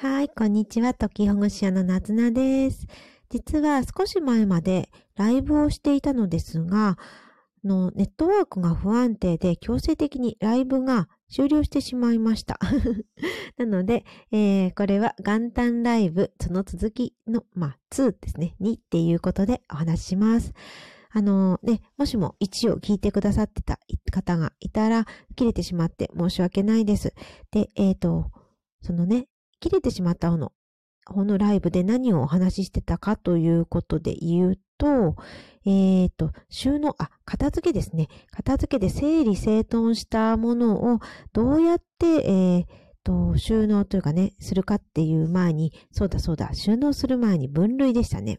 はい、こんにちは。時保護者のなずなです。実は少し前までライブをしていたのですが、のネットワークが不安定で強制的にライブが終了してしまいました。なので、えー、これは元旦ライブ、その続きの、まあ、2ですね、2っていうことでお話しします。あのね、もしも1を聞いてくださってた方がいたら、切れてしまって申し訳ないです。で、えっ、ー、と、そのね、切れてしまった方の、このライブで何をお話ししてたかということで言うと、えっ、ー、と、収納、あ、片付けですね。片付けで整理整頓したものをどうやって、えー、と、収納というかね、するかっていう前に、そうだそうだ、収納する前に分類でしたね。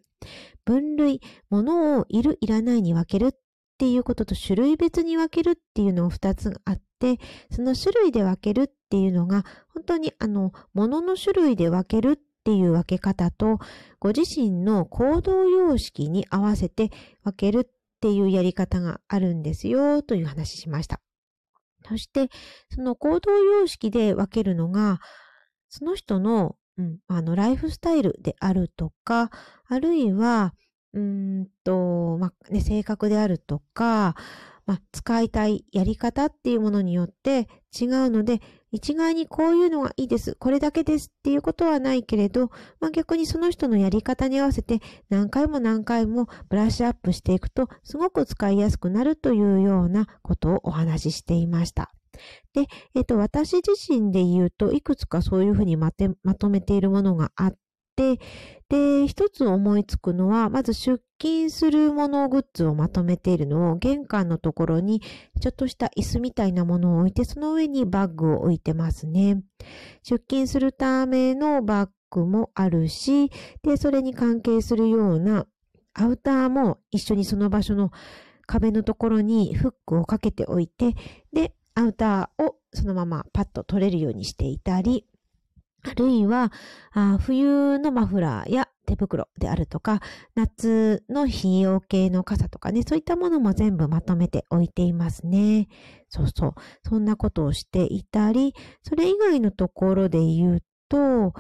分類、物をいる、いらないに分けるっていうことと種類別に分けるっていうのを2つあって、その種類で分けるっっていうのが、本当にあの、物の種類で分けるっていう分け方と、ご自身の行動様式に合わせて分けるっていうやり方があるんですよ、という話しました。そして、その行動様式で分けるのが、その人の、うん、あの、ライフスタイルであるとか、あるいは、うんと、まあ、ね、性格であるとか、まあ、使いたいやり方っていうものによって違うので、一概にこういうのがいいです、これだけですっていうことはないけれど、まあ、逆にその人のやり方に合わせて何回も何回もブラッシュアップしていくと、すごく使いやすくなるというようなことをお話ししていました。で、えっ、と、私自身で言うと、いくつかそういうふうにまとめているものがあって、で、一つ思いつくのは、まず出勤するものグッズをまとめているのを玄関のところにちょっとした椅子みたいなものを置いて、その上にバッグを置いてますね。出勤するためのバッグもあるし、で、それに関係するようなアウターも一緒にその場所の壁のところにフックをかけておいて、で、アウターをそのままパッと取れるようにしていたり、あるいは、あ冬のマフラーや手袋であるとか、夏の費用系の傘とかね、そういったものも全部まとめておいていますね。そうそう。そんなことをしていたり、それ以外のところで言うと、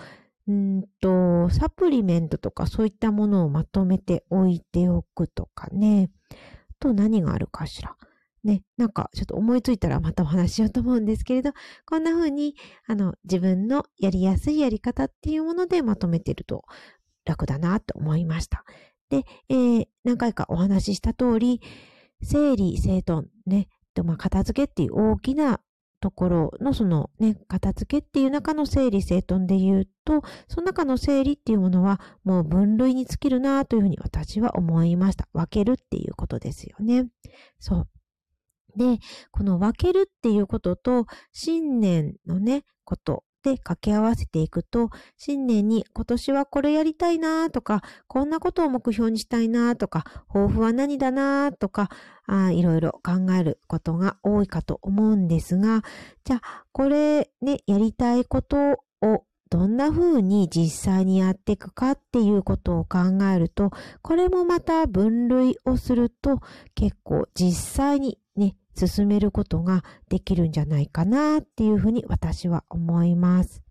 うんと、サプリメントとかそういったものをまとめておいておくとかね。あと何があるかしら。ね、なんかちょっと思いついたらまたお話ししようと思うんですけれど、こんな風に、あの、自分のやりやすいやり方っていうものでまとめてると楽だなと思いました。で、えー、何回かお話しした通り、整理整頓ね、とまあ、片付けっていう大きなところのそのね、片付けっていう中の整理整頓で言うと、その中の整理っていうものはもう分類に尽きるなというふうに私は思いました。分けるっていうことですよね。そう。で、この分けるっていうことと、信念のね、ことで掛け合わせていくと、新年に今年はこれやりたいなとか、こんなことを目標にしたいなとか、抱負は何だなとかあ、いろいろ考えることが多いかと思うんですが、じゃあ、これね、やりたいことをどんな風に実際にやっていくかっていうことを考えると、これもまた分類をすると結構実際にね、進めることができるんじゃないかなっていうふうに私は思います。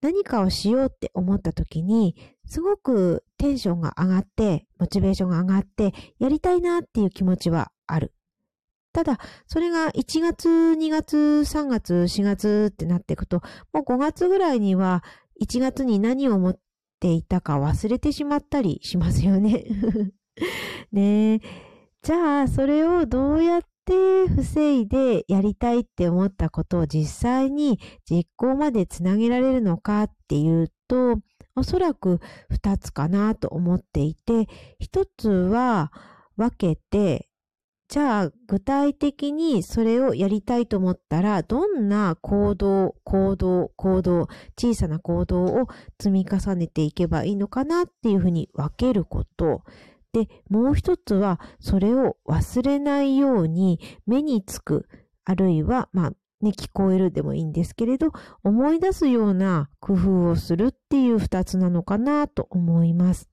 何かをしようって思った時に、すごくテンションが上がって、モチベーションが上がって、やりたいなっていう気持ちはある。ただ、それが1月、2月、3月、4月ってなっていくと、もう5月ぐらいには1月に何を持っていたか忘れてしまったりしますよね。ねえ。じゃあ、それをどうやって防いでやりたいって思ったことを実際に実行までつなげられるのかっていうと、おそらく二つかなと思っていて、一つは分けて、じゃあ具体的にそれをやりたいと思ったら、どんな行動、行動、行動、小さな行動を積み重ねていけばいいのかなっていうふうに分けること。で、もう一つは、それを忘れないように目につく、あるいは、まあ、ね、聞こえるでもいいんですけれど、思い出すような工夫をするっていう二つなのかなと思います。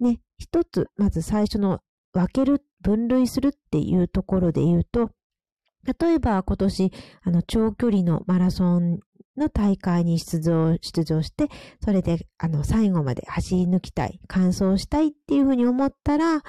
ね、一つ、まず最初の分ける、分類するっていうところで言うと、例えば今年、あの、長距離のマラソンの大会に出場、出場して、それで、あの、最後まで走り抜きたい、完走したいっていうふうに思ったら、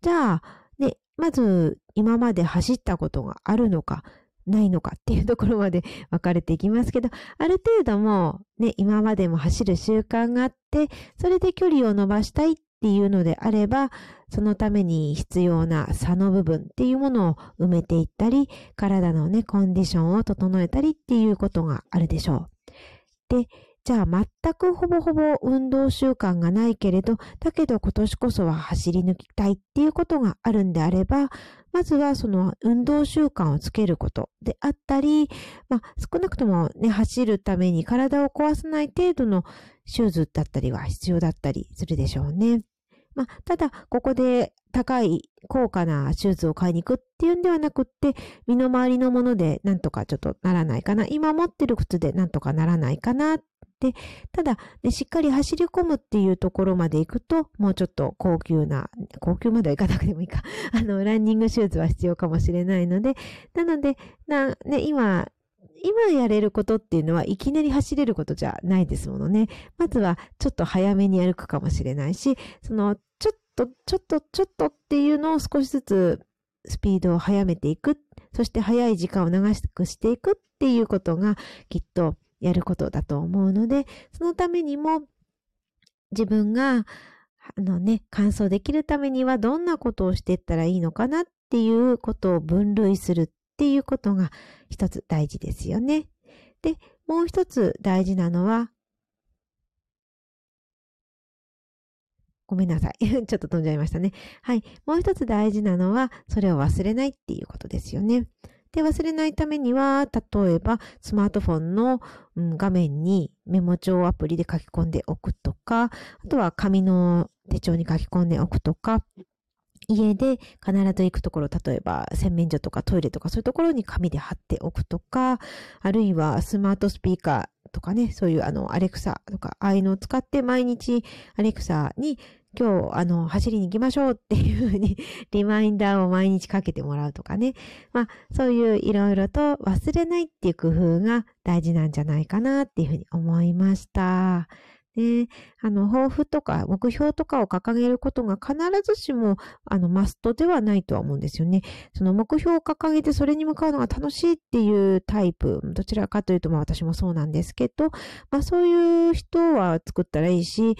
じゃあ、ね、まず、今まで走ったことがあるのか、ないのかっていうところまで 分かれていきますけど、ある程度もね、今までも走る習慣があって、それで距離を伸ばしたいっっていうのであれば、そのために必要な差の部分っていうものを埋めていったり、体のね、コンディションを整えたりっていうことがあるでしょう。で、じゃあ全くほぼほぼ運動習慣がないけれど、だけど今年こそは走り抜きたいっていうことがあるんであれば、まずはその運動習慣をつけることであったり、まあ少なくともね、走るために体を壊さない程度のシューズだったりは必要だったりするでしょうね。まあ、ただ、ここで高い高価なシューズを買いに行くっていうんではなくって、身の回りのものでなんとかちょっとならないかな。今持ってる靴でなんとかならないかなで、ただ、ね、しっかり走り込むっていうところまで行くと、もうちょっと高級な、高級まではいかなくてもいいか、あの、ランニングシューズは必要かもしれないので、なので、な、ね、今、今やれることっていうのはいきなり走れることじゃないですものね。まずはちょっと早めに歩くかもしれないし、そのちょっと、ちょっと、ちょっとっていうのを少しずつスピードを速めていく。そして早い時間を長くしていくっていうことがきっとやることだと思うので、そのためにも自分があのね、完走できるためにはどんなことをしていったらいいのかなっていうことを分類するっていうことが一つ大事ですよね。で、もう一つ大事なのは、ごめんなさい。ちょっと飛んじゃいましたね。はい。もう一つ大事なのは、それを忘れないっていうことですよね。で、忘れないためには、例えば、スマートフォンの、うん、画面にメモ帳アプリで書き込んでおくとか、あとは紙の手帳に書き込んでおくとか、家で必ず行くところ、例えば洗面所とかトイレとかそういうところに紙で貼っておくとか、あるいはスマートスピーカーとかね、そういうあの、アレクサとか、ああいうのを使って毎日アレクサに今日、あの、走りに行きましょうっていうふうに リマインダーを毎日かけてもらうとかね。まあ、そういういろいろと忘れないっていう工夫が大事なんじゃないかなっていうふうに思いました。で、あの、抱負とか目標とかを掲げることが必ずしも、あの、マストではないとは思うんですよね。その目標を掲げてそれに向かうのが楽しいっていうタイプ、どちらかというと、まあ私もそうなんですけど、まあそういう人は作ったらいいし、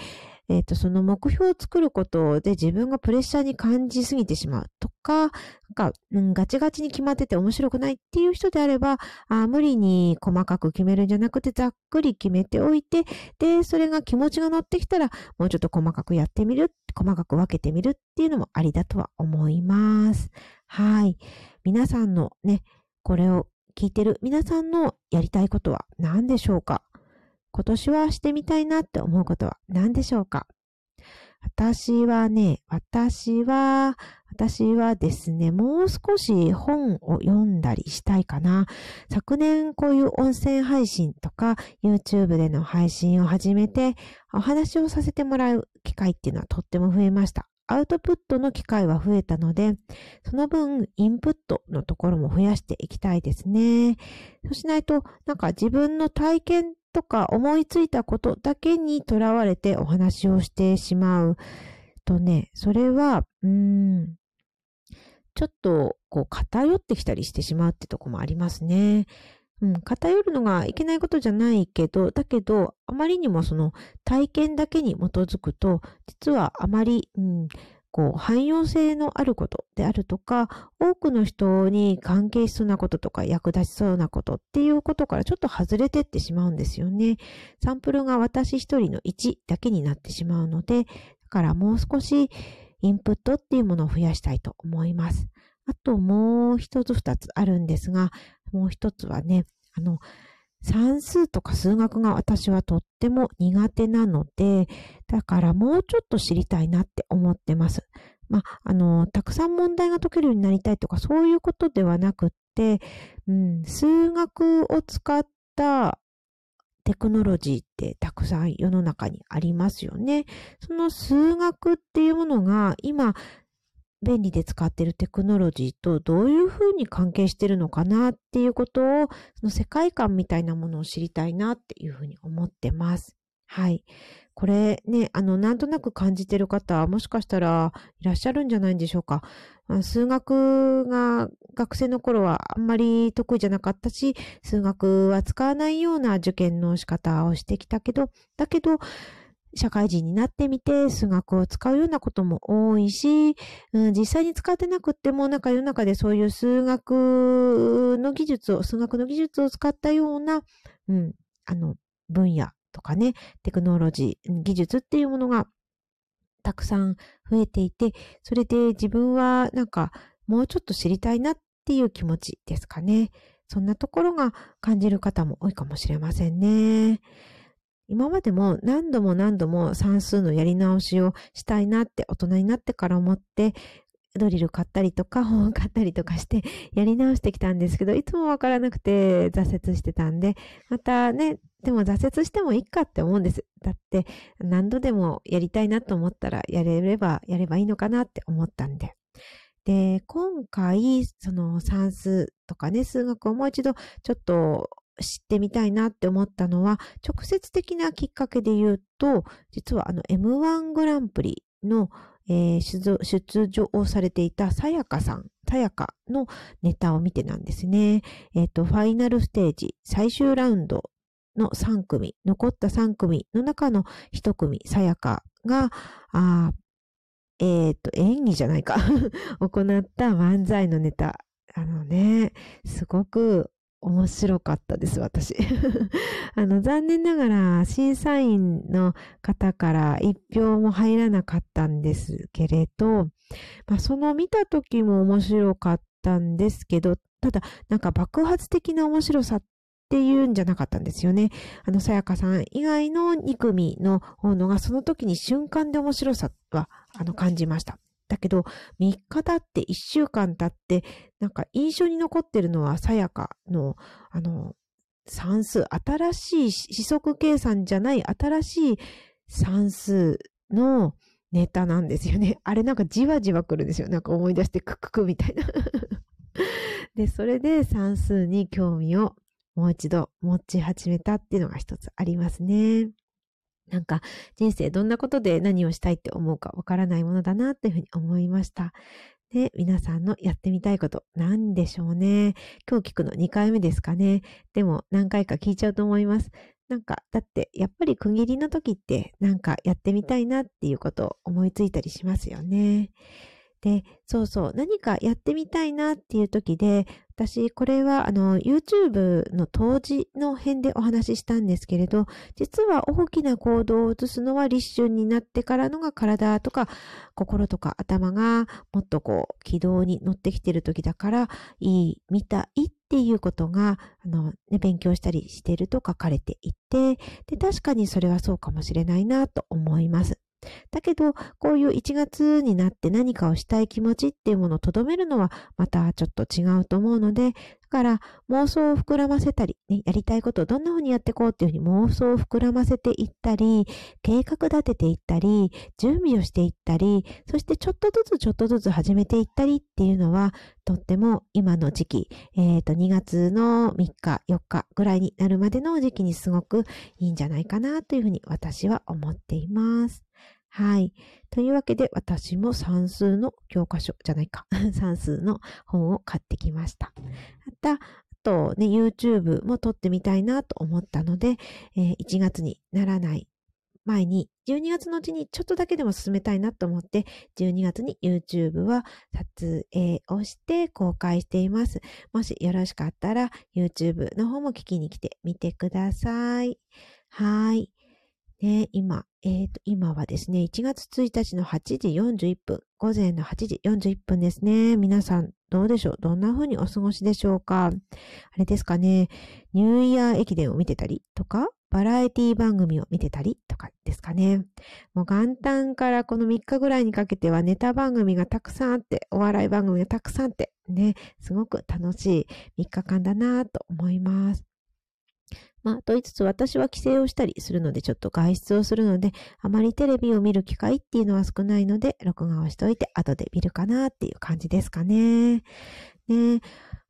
えっ、ー、と、その目標を作ることで自分がプレッシャーに感じすぎてしまうか、なんか、うん、ガチガチに決まってて面白くないっていう人であれば、あ無理に細かく決めるんじゃなくてざっくり決めておいて、で、それが気持ちが乗ってきたら、もうちょっと細かくやってみる、細かく分けてみるっていうのもありだとは思います。はい。皆さんのね、これを聞いてる皆さんのやりたいことは何でしょうか？今年はしてみたいなって思うことは何でしょうか？私はね、私は、私はですね、もう少し本を読んだりしたいかな。昨年こういう温泉配信とか YouTube での配信を始めてお話をさせてもらう機会っていうのはとっても増えました。アウトプットの機会は増えたので、その分インプットのところも増やしていきたいですね。そうしないと、なんか自分の体験とか思いついたことだけにとらわれてお話をしてしまうとね、それは、うーん、ちょっとこう偏ってきたりしてしまうってとこもありますね。うん、偏るのがいけないことじゃないけど、だけど、あまりにもその体験だけに基づくと、実はあまり、うん、こう、汎用性のあることであるとか、多くの人に関係しそうなこととか役立ちそうなことっていうことからちょっと外れてってしまうんですよね。サンプルが私一人の1だけになってしまうので、だからもう少しインプットっていうものを増やしたいと思います。あともう一つ二つあるんですが、もう一つはね、あの、算数とか数学が私はとっても苦手なので、だからもうちょっと知りたいなって思ってます。まあ、あの、たくさん問題が解けるようになりたいとかそういうことではなくって、うん、数学を使ったテクノロジーってたくさん世の中にありますよね。その数学っていうものが今便利で使っているテクノロジーとどういうふうに関係してるのかなっていうことを、その世界観みたいなものを知りたいなっていうふうに思ってます。はい。これね、あの、なんとなく感じてる方、もしかしたらいらっしゃるんじゃないんでしょうか。数学が学生の頃はあんまり得意じゃなかったし、数学は使わないような受験の仕方をしてきたけど、だけど、社会人になってみて数学を使うようなことも多いし、うん、実際に使ってなくっても、なんか世の中でそういう数学の技術を、数学の技術を使ったような、うん、あの、分野とかね、テクノロジー、技術っていうものがたくさん増えていて、それで自分はなんかもうちょっと知りたいなっていう気持ちですかね。そんなところが感じる方も多いかもしれませんね。今までも何度も何度も算数のやり直しをしたいなって大人になってから思って、ドリル買ったりとか 本を買ったりとかしてやり直してきたんですけど、いつもわからなくて挫折してたんで、またね、でも挫折してもいいかって思うんです。だって何度でもやりたいなと思ったらやれればやればいいのかなって思ったんで。で、今回、その算数とかね、数学をもう一度ちょっと知ってみたいなって思ったのは、直接的なきっかけで言うと、実はあの M1 グランプリの、えー、出場をされていたさやかさん、さやかのネタを見てなんですね。えっ、ー、と、ファイナルステージ最終ラウンドの3組、残った3組の中の1組、さやかが、あえっ、ー、と、演技じゃないか 行った漫才のネタ。あのね、すごく面白かったです、私。あの、残念ながら審査員の方から一票も入らなかったんですけれど、まあ、その見た時も面白かったんですけど、ただ、なんか爆発的な面白さっていうんじゃなかったんですよね。あの、さやかさん以外の2組の方のが、その時に瞬間で面白さは、あの、感じました。だけど、3日経って1週間経って、なんか印象に残ってるのは、さやかの、あの、算数、新しい四則計算じゃない新しい算数のネタなんですよね。あれなんかじわじわ来るんですよ。なんか思い出してクククみたいな で、それで算数に興味をもう一度持ち始めたっていうのが一つありますね。なんか人生どんなことで何をしたいって思うかわからないものだなっていうふうに思いました。で、皆さんのやってみたいこと何でしょうね。今日聞くの2回目ですかね。でも何回か聞いちゃうと思います。なんか、だってやっぱり区切りの時ってなんかやってみたいなっていうことを思いついたりしますよね。で、そうそう、何かやってみたいなっていう時で、私、これは、あの、YouTube の当時の辺でお話ししたんですけれど、実は大きな行動を移すのは立春になってからのが体とか心とか頭がもっとこう、軌道に乗ってきてる時だから、いい、見たいっていうことが、あの、ね、勉強したりしてると書かれていて、で、確かにそれはそうかもしれないなと思います。だけど、こういう1月になって何かをしたい気持ちっていうものをとどめるのはまたちょっと違うと思うので、だから妄想を膨らませたり、ね、やりたいことをどんな風にやっていこうっていうふうに妄想を膨らませていったり、計画立てていったり、準備をしていったり、そしてちょっとずつちょっとずつ始めていったりっていうのは、とっても今の時期、えっ、ー、と、2月の3日、4日ぐらいになるまでの時期にすごくいいんじゃないかなというふうに私は思っています。はい。というわけで、私も算数の教科書じゃないか。算数の本を買ってきました。また、あとね、YouTube も撮ってみたいなと思ったので、えー、1月にならない前に、12月のうちにちょっとだけでも進めたいなと思って、12月に YouTube は撮影をして公開しています。もしよろしかったら YouTube の方も聞きに来てみてください。はい。ね、今、えっ、ー、と、今はですね、1月1日の8時41分、午前の8時41分ですね。皆さん、どうでしょう？どんな風にお過ごしでしょうか？あれですかね、ニューイヤー駅伝を見てたりとか、バラエティ番組を見てたりとかですかね。もう元旦からこの3日ぐらいにかけてはネタ番組がたくさんあって、お笑い番組がたくさんあって、ね、すごく楽しい3日間だなと思います。まあ、と言いつつ私は帰省をしたりするので、ちょっと外出をするので、あまりテレビを見る機会っていうのは少ないので、録画をしておいて、後で見るかなっていう感じですかね。ね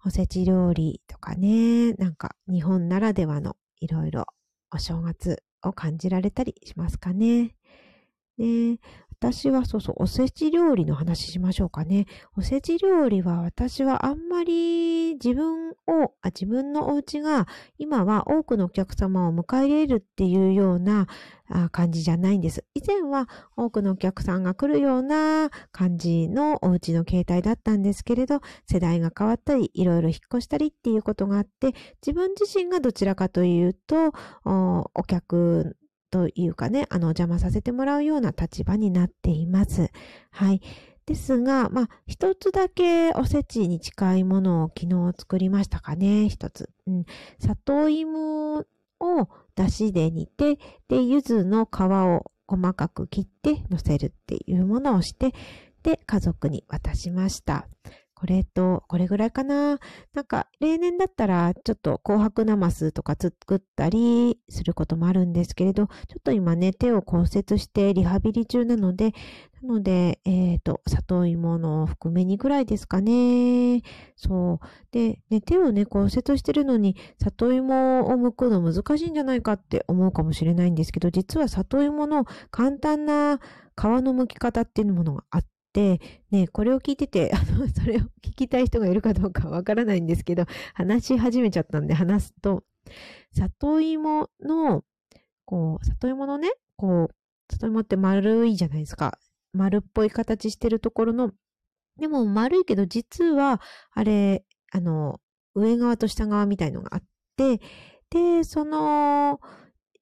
おせち料理とかね、なんか日本ならではのいろいろお正月を感じられたりしますかね。ね私はそうそう、おせち料理の話しましょうかね。おせち料理は私はあんまり自分を、あ自分のお家が今は多くのお客様を迎え入れるっていうようなあ感じじゃないんです。以前は多くのお客さんが来るような感じのお家の形態だったんですけれど、世代が変わったり、いろいろ引っ越したりっていうことがあって、自分自身がどちらかというと、お客というかね、あの、邪魔させてもらうような立場になっています。はい。ですが、まあ、一つだけおせちに近いものを昨日作りましたかね、一つ。うん。里芋を出汁で煮て、で、柚子の皮を細かく切って乗せるっていうものをして、で、家族に渡しました。これと、これぐらいかな。なんか、例年だったら、ちょっと紅白ナマスとか作ったりすることもあるんですけれど、ちょっと今ね、手を骨折してリハビリ中なので、なので、えっ、ー、と、里芋の含めにぐらいですかね。そう。で、ね、手をね、骨折してるのに、里芋を剥くの難しいんじゃないかって思うかもしれないんですけど、実は里芋の簡単な皮の剥き方っていうものがあって、、ね、これを聞いてて、あの、それを聞きたい人がいるかどうかわからないんですけど、話し始めちゃったんで話すと、里芋の、こう、里芋のね、こう、里芋って丸いじゃないですか。丸っぽい形してるところの、でも丸いけど実は、あれ、あの、上側と下側みたいのがあって、で、その、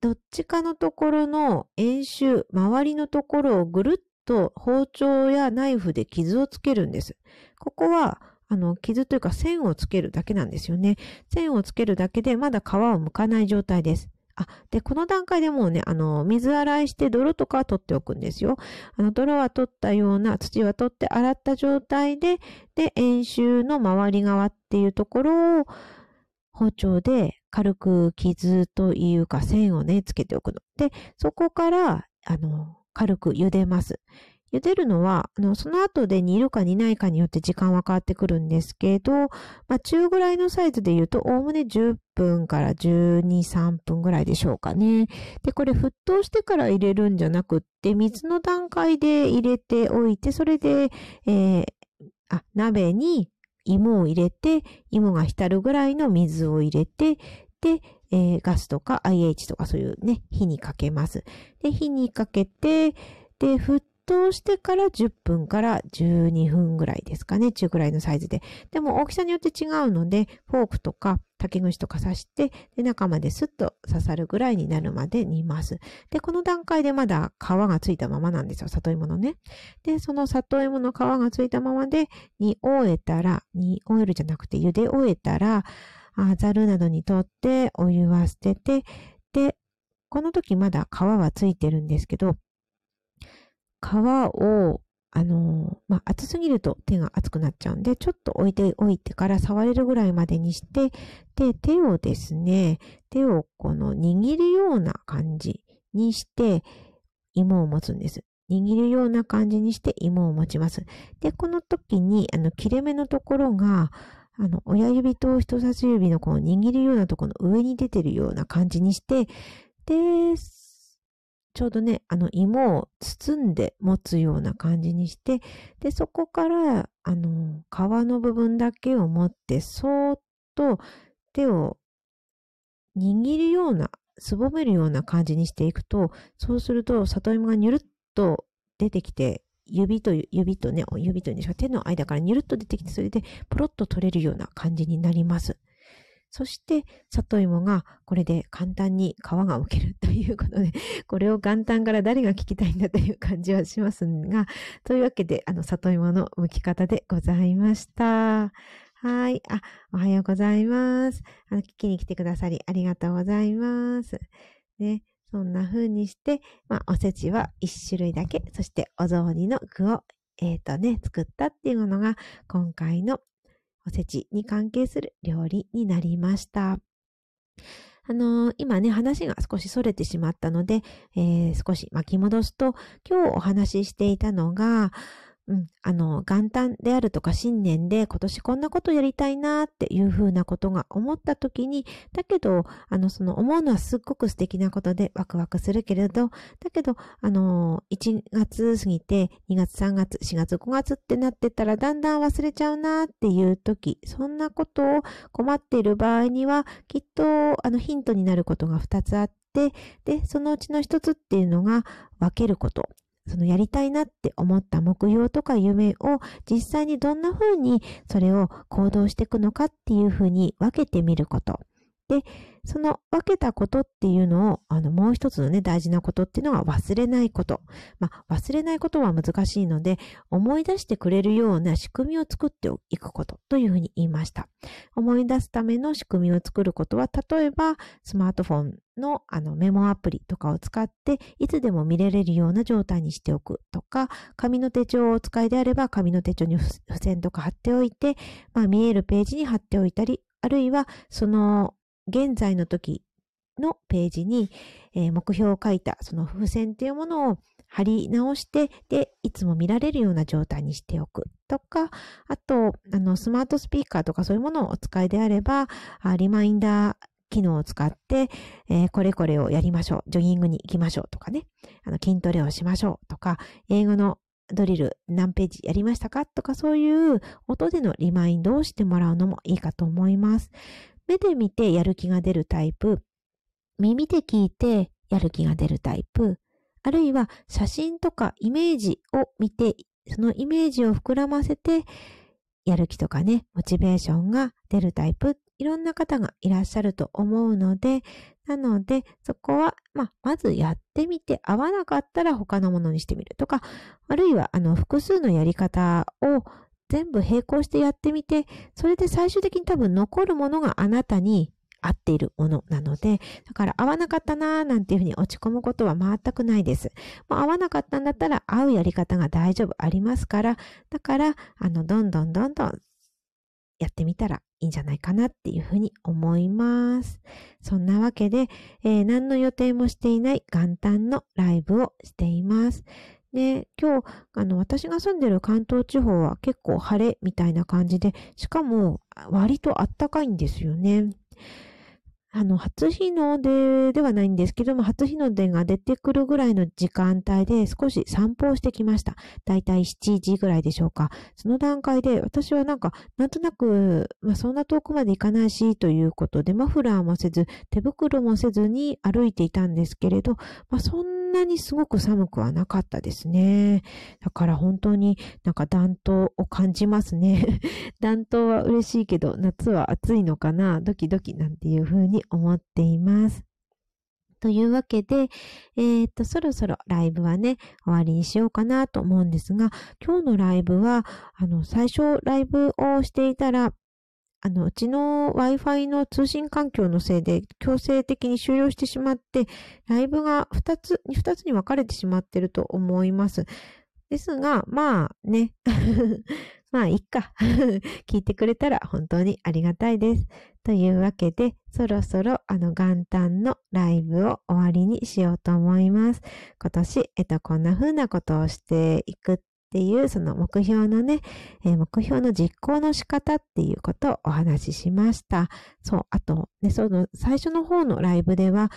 どっちかのところの円周、周りのところをぐるっと包丁やナイフで傷をつけるんです。ここは、あの、傷というか線をつけるだけなんですよね。線をつけるだけでまだ皮を剥かない状態です。あ、で、この段階でもうね、あの、水洗いして泥とかは取っておくんですよ。あの、泥は取ったような、土は取って洗った状態で、で、円周の周り側っていうところを、包丁で軽く傷というか線をね、つけておくの。で、そこから、あの、軽く茹でます。茹でるのは、あの、その後で煮るか煮ないかによって時間は変わってくるんですけど、まあ、中ぐらいのサイズで言うと、おおむね10分から12、3分ぐらいでしょうかね。で、これ沸騰してから入れるんじゃなくって、水の段階で入れておいて、それで、えー、あ、鍋に芋を入れて、芋が浸るぐらいの水を入れて、で、えー、ガスとか IH とかそういうね、火にかけます。で、火にかけて、で、沸騰してから10分から12分ぐらいですかね。中くらいのサイズで。でも大きさによって違うので、フォークとか竹串とか刺して、で、中までスッと刺さるぐらいになるまで煮ます。で、この段階でまだ皮がついたままなんですよ。里芋のね。で、その里芋の皮がついたままで煮終えたら、煮終えるじゃなくて茹で終えたら、あザルなどにとってお湯は捨てて、で、この時まだ皮はついてるんですけど、皮を、あのまあ、熱すぎると手が熱くなっちゃうんで、ちょっと置いておいてから触れるぐらいまでにして、で、手をですね、手をこの握るような感じにして、芋を持つんです。握るような感じにして芋を持ちます。で、この時に、あの、切れ目のところが、あの、親指と人差し指のこの握るようなところの上に出てるような感じにして、で、ちょうどね、あの、芋を包んで持つような感じにして、で、そこから、あの、皮の部分だけを持って、そーっと手を握るような、すぼめるような感じにしていくと、そうすると、里芋がニュルッと出てきて、指と指とね、指というんですか、手の間からニュルッと出てきて、それでポロッと取れるような感じになります。そして、里芋がこれで簡単に皮が剥けるということで、これを元旦から誰が聞きたいんだという感じはしますが、というわけで、あの、里芋の剥き方でございました。はい。あ、おはようございます。あの、聞きに来てくださりありがとうございます。ね。そんな風にして、まあ、おせちは一種類だけ、そしてお雑煮の具を、えっ、ー、とね、作ったっていうのが、今回のおせちに関係する料理になりました。あのー、今ね、話が少し逸れてしまったので、えー、少し巻き戻すと、今日お話ししていたのが、うん、あの、元旦であるとか新年で今年こんなことやりたいなっていうふうなことが思った時に、だけど、あの、その思うのはすっごく素敵なことでワクワクするけれど、だけど、あの、1月過ぎて2月3月4月5月ってなってたらだんだん忘れちゃうなっていう時、そんなことを困っている場合には、きっと、あの、ヒントになることが2つあって、で、そのうちの1つっていうのが分けること。そのやりたいなって思った目標とか夢を実際にどんな風にそれを行動していくのかっていう風に分けてみること。で、その分けたことっていうのを、あの、もう一つのね、大事なことっていうのは忘れないこと。まあ、忘れないことは難しいので、思い出してくれるような仕組みを作っていくことというふうに言いました。思い出すための仕組みを作ることは、例えば、スマートフォンのあのメモアプリとかを使って、いつでも見れれるような状態にしておくとか、紙の手帳をお使いであれば、紙の手帳に付箋とか貼っておいて、まあ、見えるページに貼っておいたり、あるいは、その現在の時のページに、えー、目標を書いたその付箋っていうものを貼り直して、で、いつも見られるような状態にしておくとか、あと、あの、スマートスピーカーとかそういうものをお使いであれば、あリマインダー機能を使って、えー、これこれをやりましょう。ジョギングに行きましょうとかね。あの、筋トレをしましょうとか、英語のドリル何ページやりましたかとかそういう音でのリマインドをしてもらうのもいいかと思います。目で見てやる気が出るタイプ、耳で聞いてやる気が出るタイプ、あるいは写真とかイメージを見て、そのイメージを膨らませて、やる気とかね、モチベーションが出るタイプ、いろんな方がいらっしゃると思うので、なので、そこは、まあ、まずやってみて、合わなかったら他のものにしてみるとか、あるいは、あの、複数のやり方を全部並行してやってみて、それで最終的に多分残るものがあなたに合っているものなので、だから合わなかったなーなんていうふうに落ち込むことは全くないです。もう合わなかったんだったら合うやり方が大丈夫ありますから、だから、あの、どんどんどんどんやってみたらいいんじゃないかなっていうふうに思います。そんなわけで、えー、何の予定もしていない元旦のライブをしています。で、今日、あの、私が住んでる関東地方は結構晴れみたいな感じで、しかも割とあったかいんですよね。あの、初日の出ではないんですけども、初日の出が出てくるぐらいの時間帯で少し散歩をしてきました。だいたい7時ぐらいでしょうか。その段階で私はなんか、なんとなく、まあそんな遠くまで行かないし、ということで、マフラーもせず、手袋もせずに歩いていたんですけれど、まあそんんなにすごく寒くはなかったですね。だから本当になんか暖冬を感じますね。暖冬は嬉しいけど、夏は暑いのかな、ドキドキなんていう風に思っています。というわけで、えー、っと、そろそろライブはね、終わりにしようかなと思うんですが、今日のライブは、あの、最初ライブをしていたら、あの、うちの Wi-Fi の通信環境のせいで強制的に終了してしまって、ライブが2つ、2つに分かれてしまってると思います。ですが、まあね、まあ、いっか。聞いてくれたら本当にありがたいです。というわけで、そろそろあの元旦のライブを終わりにしようと思います。今年、えっと、こんな風なことをしていくっていう、その目標のね、えー、目標の実行の仕方っていうことをお話ししました。そう、あと、ね、その最初の方のライブでは、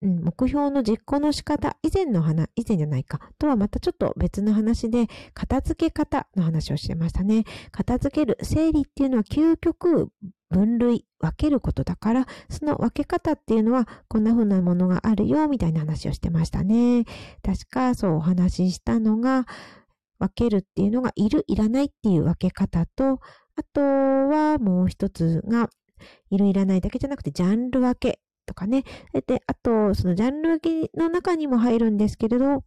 うん、目標の実行の仕方、以前の話、以前じゃないか、とはまたちょっと別の話で、片付け方の話をしてましたね。片付ける、整理っていうのは究極分類、分けることだから、その分け方っていうのは、こんな風なものがあるよ、みたいな話をしてましたね。確かそうお話ししたのが、分けるっていうのが、いる、いらないっていう分け方と、あとはもう一つが、いる、いらないだけじゃなくて、ジャンル分けとかね。で、あと、そのジャンル分けの中にも入るんですけれど、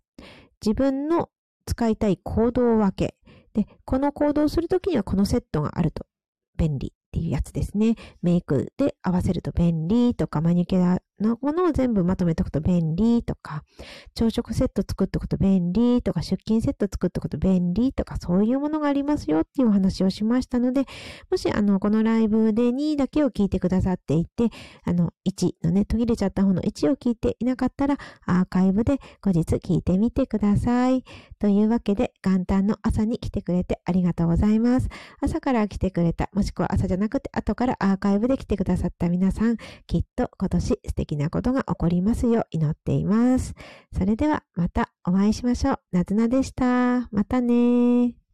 自分の使いたい行動分け。で、この行動するときにはこのセットがあると便利っていうやつですね。メイクで合わせると便利とか、マニキュアのものを全部まとめておくと便利とか、朝食セット作っておくと便利とか、出勤セット作っておくと便利とか、そういうものがありますよっていうお話をしましたので、もしあの、このライブで2だけを聞いてくださっていて、あの、1のね、途切れちゃった方の1を聞いていなかったら、アーカイブで後日聞いてみてください。というわけで、元旦の朝に来てくれてありがとうございます。朝から来てくれた、もしくは朝じゃなくて後からアーカイブで来てくださった皆さん、きっと今年素敵なことが起こりますよう祈っています。それではまたお会いしましょう。なずなでした。またね